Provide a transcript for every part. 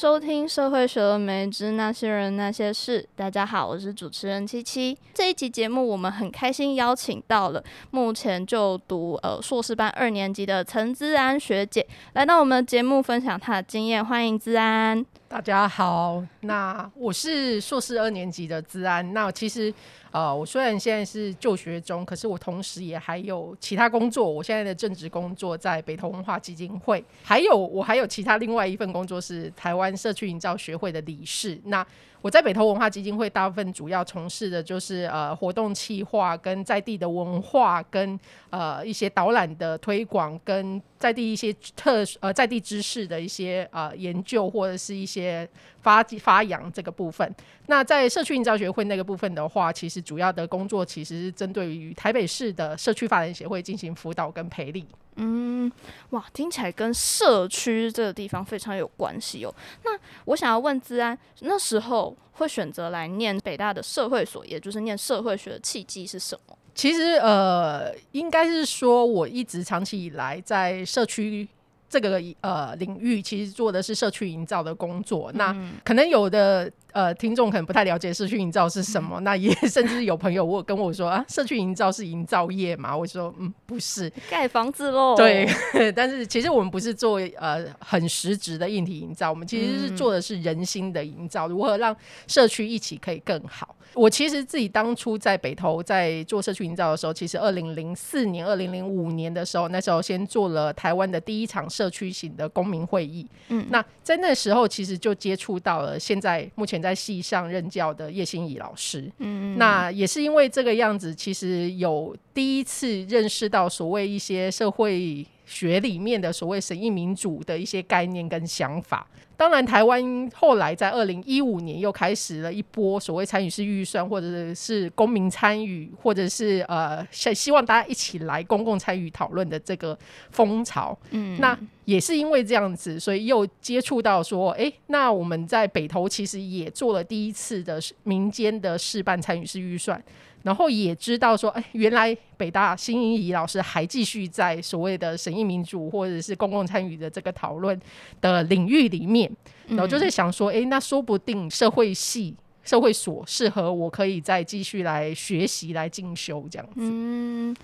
收听《社会学的梅之那些人那些事》。大家好，我是主持人七七。这一集节目，我们很开心邀请到了目前就读呃硕士班二年级的陈姿安学姐来到我们的节目，分享她的经验。欢迎姿安。大家好，那我是硕士二年级的姿安。那其实。呃，我虽然现在是就学中，可是我同时也还有其他工作。我现在的正职工作在北投文化基金会，还有我还有其他另外一份工作是台湾社区营造学会的理事。那我在北投文化基金会大部分主要从事的就是呃活动企划跟在地的文化跟呃一些导览的推广跟在地一些特呃在地知识的一些呃研究或者是一些发发扬这个部分。那在社区营造学会那个部分的话，其实主要的工作其实是针对于台北市的社区发展协会进行辅导跟培力。嗯，哇，听起来跟社区这个地方非常有关系哦。那我想要问资安，那时候会选择来念北大的社会所，也就是念社会学的契机是什么？其实呃，应该是说我一直长期以来在社区。这个呃领域其实做的是社区营造的工作，嗯、那可能有的呃听众可能不太了解社区营造是什么，嗯、那也 甚至有朋友我跟我说啊，社区营造是营造业嘛？我说嗯，不是，盖房子喽。对，但是其实我们不是做呃很实质的硬体营造，我们其实是做的是人心的营造，嗯、如何让社区一起可以更好。我其实自己当初在北投在做社区营造的时候，其实二零零四年、二零零五年的时候，那时候先做了台湾的第一场社区型的公民会议。嗯，那在那时候其实就接触到了现在目前在系上任教的叶欣怡老师。嗯，那也是因为这个样子，其实有第一次认识到所谓一些社会学里面的所谓审议民主的一些概念跟想法。当然，台湾后来在二零一五年又开始了一波所谓参与式预算，或者是公民参与，或者是呃，希望大家一起来公共参与讨论的这个风潮。嗯，那也是因为这样子，所以又接触到说，哎、欸，那我们在北投其实也做了第一次的民间的试办参与式预算。然后也知道说，哎，原来北大辛英仪老师还继续在所谓的审议民主或者是公共参与的这个讨论的领域里面，然后就在想说，哎，那说不定社会系、社会所适合我，可以再继续来学习、来进修这样子。嗯。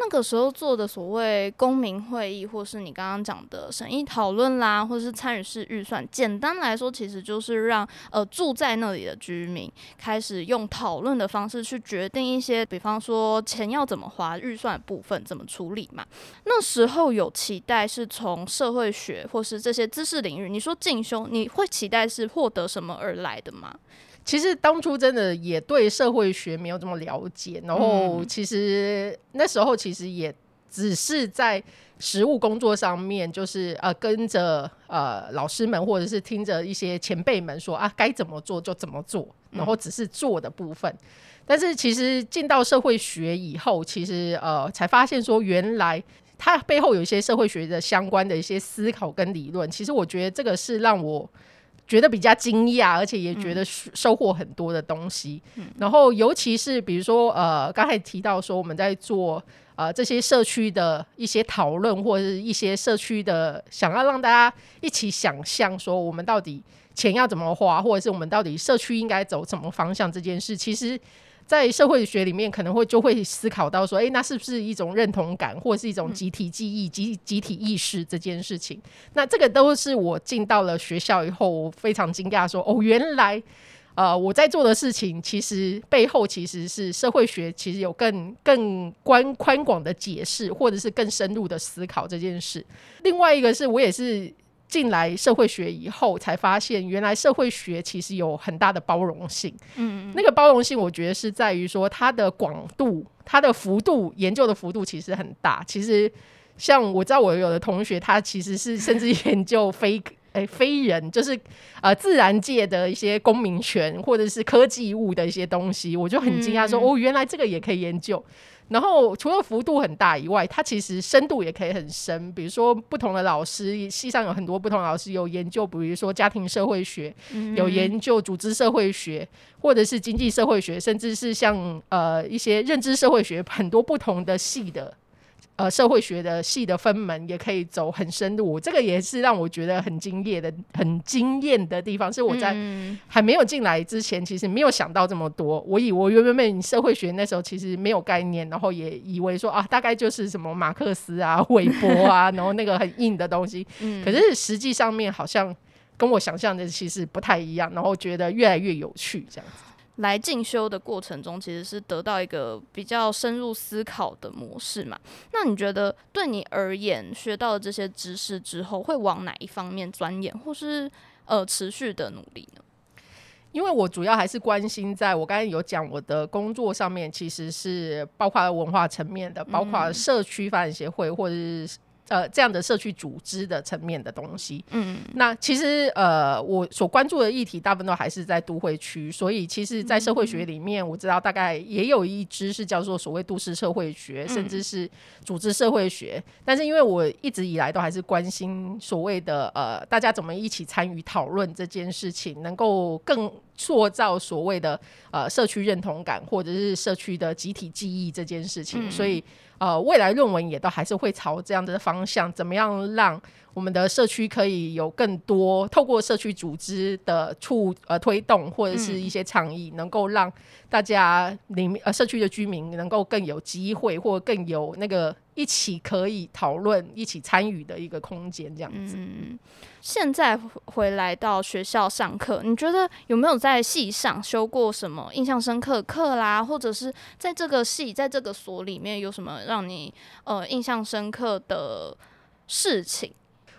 那个时候做的所谓公民会议，或是你刚刚讲的审议讨论啦，或是参与式预算，简单来说，其实就是让呃住在那里的居民开始用讨论的方式去决定一些，比方说钱要怎么花，预算部分怎么处理嘛。那时候有期待是从社会学或是这些知识领域，你说进修，你会期待是获得什么而来的吗？其实当初真的也对社会学没有这么了解，然后其实那时候其实也只是在实务工作上面，就是呃跟着呃老师们或者是听着一些前辈们说啊该怎么做就怎么做，然后只是做的部分。但是其实进到社会学以后，其实呃才发现说原来它背后有一些社会学的相关的一些思考跟理论。其实我觉得这个是让我。觉得比较惊讶，而且也觉得收获很多的东西。嗯、然后，尤其是比如说，呃，刚才提到说我们在做呃这些社区的一些讨论，或者是一些社区的想要让大家一起想象说我们到底钱要怎么花，或者是我们到底社区应该走什么方向这件事，其实。在社会学里面，可能会就会思考到说，诶，那是不是一种认同感，或者是一种集体记忆、集集体意识这件事情？那这个都是我进到了学校以后，我非常惊讶，说，哦，原来，呃，我在做的事情，其实背后其实是社会学，其实有更更宽宽广的解释，或者是更深入的思考这件事。另外一个是我也是。进来社会学以后，才发现原来社会学其实有很大的包容性。嗯，那个包容性，我觉得是在于说它的广度、它的幅度、研究的幅度其实很大。其实，像我知道我有的同学，他其实是甚至研究非诶、欸、非人，就是呃自然界的一些公民权或者是科技物的一些东西，我就很惊讶说，哦，原来这个也可以研究。然后除了幅度很大以外，它其实深度也可以很深。比如说，不同的老师，系上有很多不同的老师有研究，比如说家庭社会学，嗯、有研究组织社会学，或者是经济社会学，甚至是像呃一些认知社会学，很多不同的系的呃，社会学的系的分门也可以走很深入，这个也是让我觉得很惊艳的、很惊艳的地方。是我在还没有进来之前，其实没有想到这么多。我以为我原本社会学那时候其实没有概念，然后也以为说啊，大概就是什么马克思啊、韦伯啊，然后那个很硬的东西。可是实际上面好像跟我想象的其实不太一样，然后觉得越来越有趣，这样子。来进修的过程中，其实是得到一个比较深入思考的模式嘛。那你觉得对你而言，学到了这些知识之后，会往哪一方面钻研，或是呃持续的努力呢？因为我主要还是关心，在我刚才有讲我的工作上面，其实是包括文化层面的，包括社区发展协会或者是。呃，这样的社区组织的层面的东西，嗯，那其实呃，我所关注的议题大部分都还是在都会区，所以其实，在社会学里面，我知道大概也有一支是叫做所谓都市社会学，甚至是组织社会学。但是，因为我一直以来都还是关心所谓的呃，大家怎么一起参与讨论这件事情，能够更塑造所谓的呃社区认同感，或者是社区的集体记忆这件事情，所以。呃，未来论文也都还是会朝这样的方向，怎么样让我们的社区可以有更多透过社区组织的促呃推动或者是一些倡议，嗯、能够让大家里面呃社区的居民能够更有机会或更有那个一起可以讨论、一起参与的一个空间，这样子。现在回来到学校上课，你觉得有没有在系上修过什么印象深刻课啦？或者是在这个系在这个所里面有什么让你呃印象深刻的事情？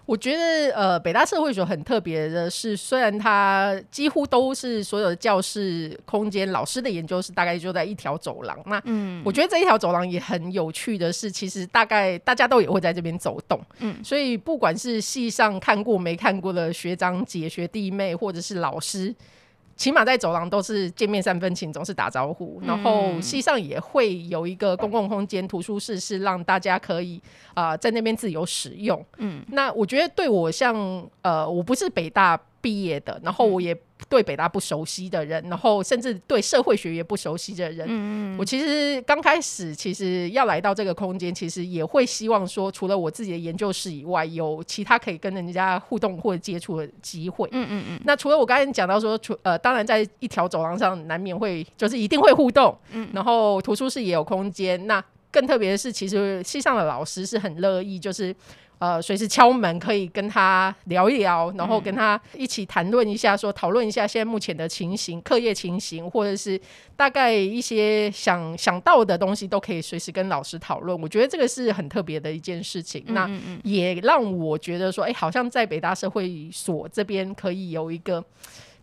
我觉得呃，北大社会所很特别的是，虽然它几乎都是所有的教室空间，老师的研究室大概就在一条走廊。那嗯，我觉得这一条走廊也很有趣的是，其实大概大家都也会在这边走动。嗯，所以不管是系上看过没看过的学长姐、学弟妹，或者是老师。起码在走廊都是见面三分情，总是打招呼。然后西上也会有一个公共空间，图书室是让大家可以啊、呃、在那边自由使用。嗯，那我觉得对我像呃，我不是北大毕业的，然后我也。对北大不熟悉的人，然后甚至对社会学也不熟悉的人，嗯、我其实刚开始其实要来到这个空间，其实也会希望说，除了我自己的研究室以外，有其他可以跟人家互动或者接触的机会。嗯嗯嗯。那除了我刚才讲到说，除呃，当然在一条走廊上难免会就是一定会互动。嗯。然后图书室也有空间。那更特别的是，其实系上的老师是很乐意，就是。呃，随时敲门可以跟他聊一聊，然后跟他一起谈论一下说，说讨论一下现在目前的情形、课业情形，或者是大概一些想想到的东西，都可以随时跟老师讨论。我觉得这个是很特别的一件事情。嗯嗯嗯，那也让我觉得说，哎、欸，好像在北大社会所这边可以有一个。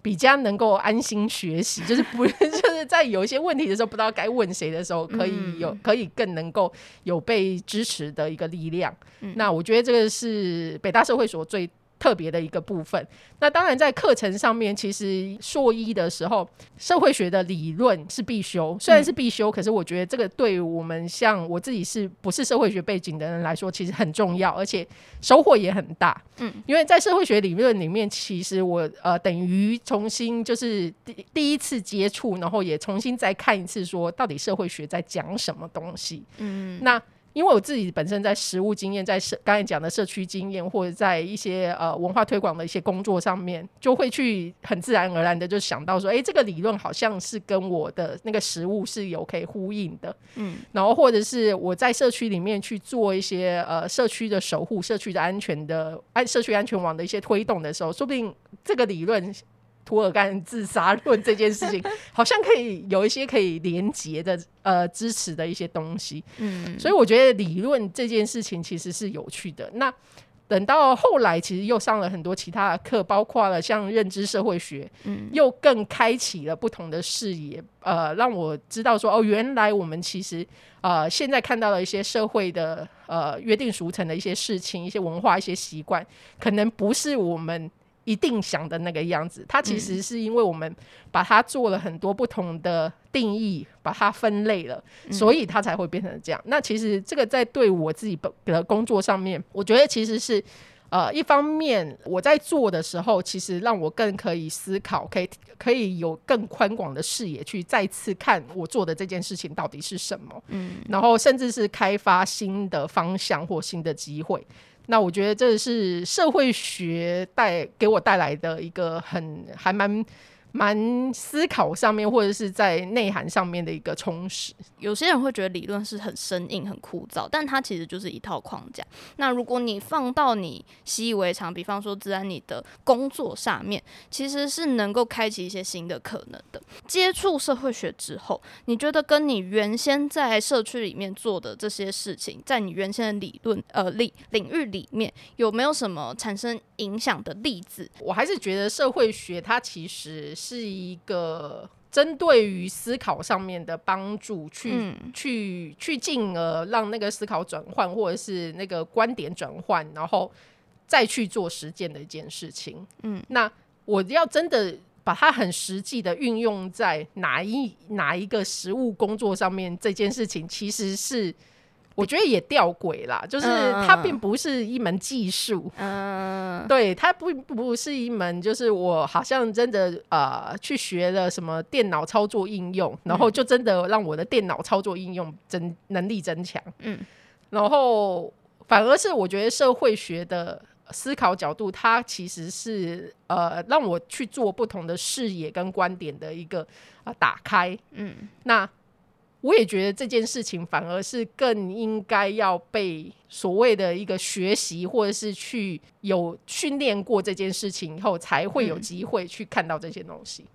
比较能够安心学习，就是不 就是在有一些问题的时候，不知道该问谁的时候，可以有可以更能够有被支持的一个力量。嗯、那我觉得这个是北大社会所最。特别的一个部分。那当然，在课程上面，其实硕一的时候，社会学的理论是必修。虽然是必修，嗯、可是我觉得这个对于我们像我自己是不是社会学背景的人来说，其实很重要，而且收获也很大。嗯，因为在社会学理论里面，其实我呃等于重新就是第第一次接触，然后也重新再看一次，说到底社会学在讲什么东西。嗯，那。因为我自己本身在实务经验，在社刚才讲的社区经验，或者在一些呃文化推广的一些工作上面，就会去很自然而然的就想到说，哎，这个理论好像是跟我的那个实务是有可以呼应的，嗯，然后或者是我在社区里面去做一些呃社区的守护、社区的安全的安社区安全网的一些推动的时候，说不定这个理论。涂尔干自杀论 这件事情，好像可以有一些可以连结的呃支持的一些东西，嗯，所以我觉得理论这件事情其实是有趣的。那等到后来，其实又上了很多其他的课，包括了像认知社会学，嗯，又更开启了不同的视野，呃，让我知道说哦，原来我们其实呃现在看到了一些社会的呃约定俗成的一些事情、一些文化、一些习惯，可能不是我们。一定想的那个样子，它其实是因为我们把它做了很多不同的定义，把它分类了，所以它才会变成这样。那其实这个在对我自己的工作上面，我觉得其实是呃，一方面我在做的时候，其实让我更可以思考，可以可以有更宽广的视野去再次看我做的这件事情到底是什么。嗯，然后甚至是开发新的方向或新的机会。那我觉得这是社会学带给我带来的一个很还蛮。蛮思考上面，或者是在内涵上面的一个充实。有些人会觉得理论是很生硬、很枯燥，但它其实就是一套框架。那如果你放到你习以为常，比方说自然你的工作上面，其实是能够开启一些新的可能的。接触社会学之后，你觉得跟你原先在社区里面做的这些事情，在你原先的理论呃领领域里面，有没有什么产生影响的例子？我还是觉得社会学它其实。是一个针对于思考上面的帮助，去、嗯、去去进而让那个思考转换，或者是那个观点转换，然后再去做实践的一件事情。嗯，那我要真的把它很实际的运用在哪一哪一个实务工作上面，这件事情其实是。我觉得也吊诡啦，就是它并不是一门技术，嗯，对，它不不是一门，就是我好像真的呃去学了什么电脑操作应用，然后就真的让我的电脑操作应用增能力增强，嗯，然后反而是我觉得社会学的思考角度，它其实是呃让我去做不同的视野跟观点的一个啊、呃、打开，嗯，那。我也觉得这件事情反而是更应该要被所谓的一个学习，或者是去有训练过这件事情以后，才会有机会去看到这些东西。嗯，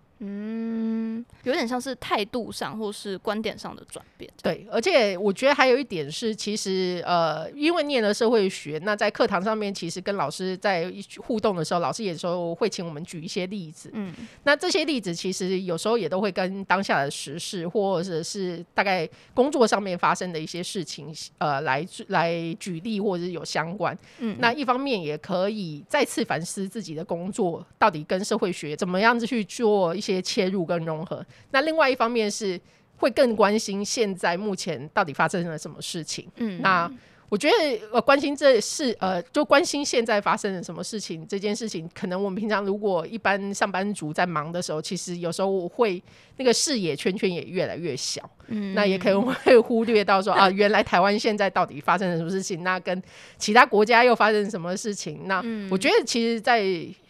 有点像是态度上或是观点上的转变。对，而且我觉得还有一点是，其实呃，因为念了社会学，那在课堂上面，其实跟老师在互动的时候，老师有时候会请我们举一些例子。嗯，那这些例子其实有时候也都会跟当下的时事，或者是大概工作上面发生的一些事情，呃，来来举例，或者是有相关。嗯，那一方面也可以再次反思自己的工作到底跟社会学怎么样子去做一些。切入跟融合，那另外一方面是会更关心现在目前到底发生了什么事情。嗯，那。我觉得呃，关心这事呃，就关心现在发生了什么事情这件事情，可能我们平常如果一般上班族在忙的时候，其实有时候我会那个视野圈圈也越来越小，嗯，那也可能会忽略到说啊，原来台湾现在到底发生了什么事情，那跟其他国家又发生什么事情？那我觉得其实，在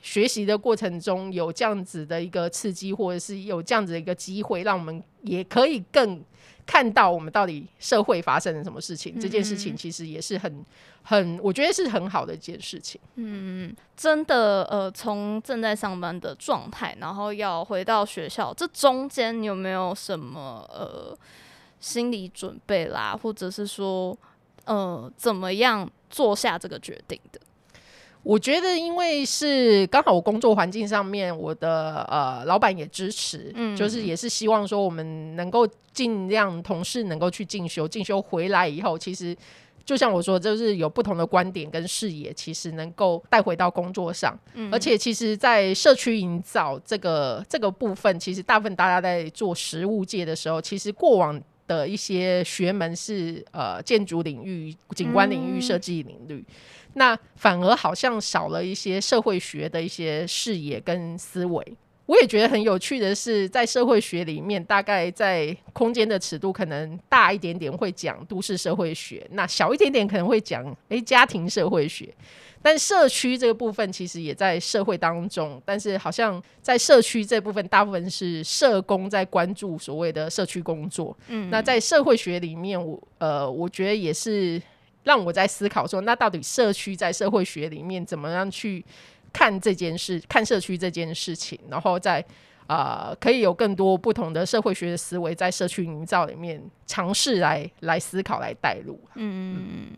学习的过程中有这样子的一个刺激，或者是有这样子的一个机会，让我们也可以更。看到我们到底社会发生了什么事情，嗯、这件事情其实也是很很，我觉得是很好的一件事情。嗯，真的，呃，从正在上班的状态，然后要回到学校，这中间你有没有什么呃心理准备啦，或者是说呃怎么样做下这个决定的？我觉得，因为是刚好我工作环境上面，我的呃老板也支持，嗯，就是也是希望说我们能够尽量同事能够去进修，进修回来以后，其实就像我说，就是有不同的观点跟视野，其实能够带回到工作上，嗯，而且其实，在社区营造这个这个部分，其实大部分大家在做实物界的时候，其实过往的一些学门是呃建筑领域、景观领域、设计领域。嗯那反而好像少了一些社会学的一些视野跟思维。我也觉得很有趣的是，在社会学里面，大概在空间的尺度可能大一点点会讲都市社会学，那小一点点可能会讲诶家庭社会学。但社区这个部分其实也在社会当中，但是好像在社区这部分，大部分是社工在关注所谓的社区工作。嗯，那在社会学里面，我呃，我觉得也是。让我在思考说，那到底社区在社会学里面怎么样去看这件事，看社区这件事情，然后再啊、呃，可以有更多不同的社会学的思维在社区营造里面尝试来来思考来带入。嗯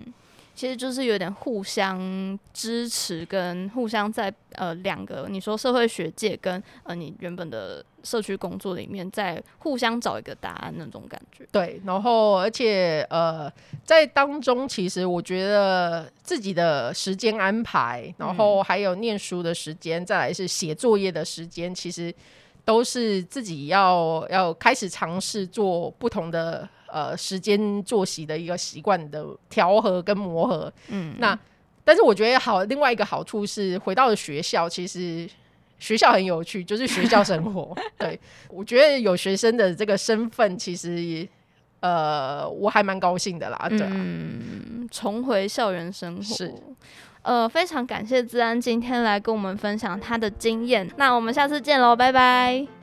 其实就是有点互相支持，跟互相在呃两个你说社会学界跟呃你原本的社区工作里面，在互相找一个答案那种感觉。对，然后而且呃在当中，其实我觉得自己的时间安排，然后还有念书的时间，再来是写作业的时间，其实都是自己要要开始尝试做不同的。呃，时间作息的一个习惯的调和跟磨合，嗯，那但是我觉得好，另外一个好处是回到了学校，其实学校很有趣，就是学校生活。对，我觉得有学生的这个身份，其实也呃，我还蛮高兴的啦。对啊，嗯，重回校园生活是。呃，非常感谢资安今天来跟我们分享他的经验。那我们下次见喽，拜拜。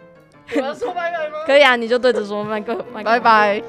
我要说拜拜吗？可以啊，你就对着说麦克，麦克，拜拜。